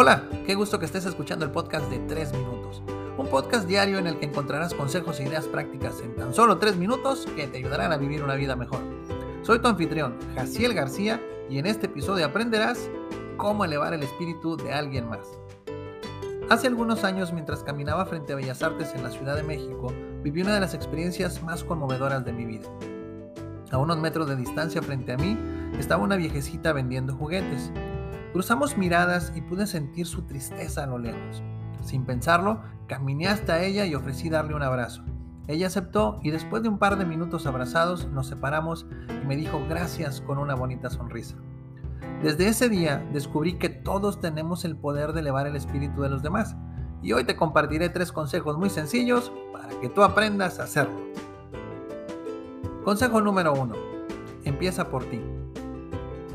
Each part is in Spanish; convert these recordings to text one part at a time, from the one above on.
Hola, qué gusto que estés escuchando el podcast de 3 minutos. Un podcast diario en el que encontrarás consejos e ideas prácticas en tan solo 3 minutos que te ayudarán a vivir una vida mejor. Soy tu anfitrión, Jaciel García, y en este episodio aprenderás cómo elevar el espíritu de alguien más. Hace algunos años, mientras caminaba frente a Bellas Artes en la Ciudad de México, viví una de las experiencias más conmovedoras de mi vida. A unos metros de distancia frente a mí estaba una viejecita vendiendo juguetes. Cruzamos miradas y pude sentir su tristeza a lo lejos. Sin pensarlo, caminé hasta ella y ofrecí darle un abrazo. Ella aceptó y después de un par de minutos abrazados nos separamos y me dijo gracias con una bonita sonrisa. Desde ese día descubrí que todos tenemos el poder de elevar el espíritu de los demás y hoy te compartiré tres consejos muy sencillos para que tú aprendas a hacerlo. Consejo número 1. Empieza por ti.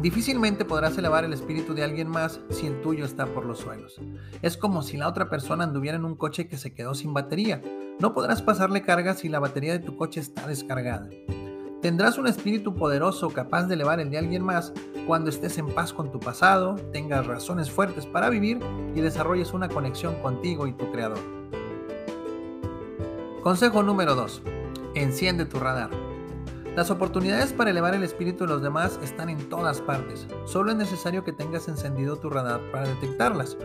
Difícilmente podrás elevar el espíritu de alguien más si el tuyo está por los suelos. Es como si la otra persona anduviera en un coche que se quedó sin batería. No podrás pasarle carga si la batería de tu coche está descargada. Tendrás un espíritu poderoso capaz de elevar el de alguien más cuando estés en paz con tu pasado, tengas razones fuertes para vivir y desarrolles una conexión contigo y tu creador. Consejo número 2. Enciende tu radar. Las oportunidades para elevar el espíritu de los demás están en todas partes. Solo es necesario que tengas encendido tu radar para detectarlas.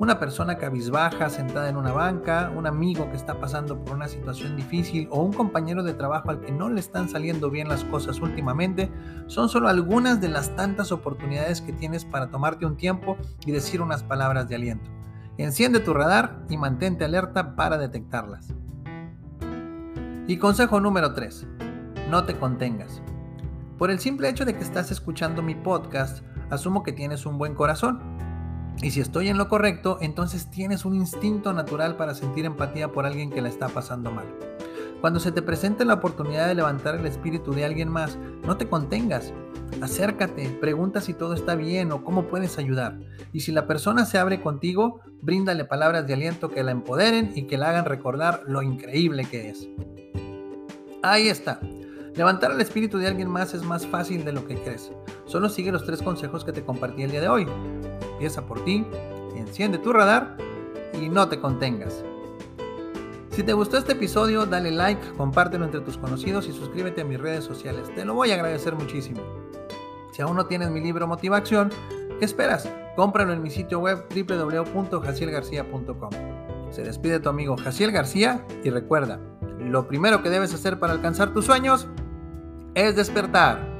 Una persona cabizbaja sentada en una banca, un amigo que está pasando por una situación difícil o un compañero de trabajo al que no le están saliendo bien las cosas últimamente son solo algunas de las tantas oportunidades que tienes para tomarte un tiempo y decir unas palabras de aliento. Enciende tu radar y mantente alerta para detectarlas. Y consejo número 3 no te contengas. Por el simple hecho de que estás escuchando mi podcast, asumo que tienes un buen corazón. Y si estoy en lo correcto, entonces tienes un instinto natural para sentir empatía por alguien que la está pasando mal. Cuando se te presente la oportunidad de levantar el espíritu de alguien más, no te contengas. Acércate, pregunta si todo está bien o cómo puedes ayudar. Y si la persona se abre contigo, bríndale palabras de aliento que la empoderen y que la hagan recordar lo increíble que es. Ahí está. Levantar el espíritu de alguien más es más fácil de lo que crees. Solo sigue los tres consejos que te compartí el día de hoy. Empieza por ti, enciende tu radar y no te contengas. Si te gustó este episodio, dale like, compártelo entre tus conocidos y suscríbete a mis redes sociales. Te lo voy a agradecer muchísimo. Si aún no tienes mi libro Motivación, ¿qué esperas? Cómpralo en mi sitio web www.jacielgarcía.com. Se despide tu amigo Jaciel García y recuerda, lo primero que debes hacer para alcanzar tus sueños es despertar.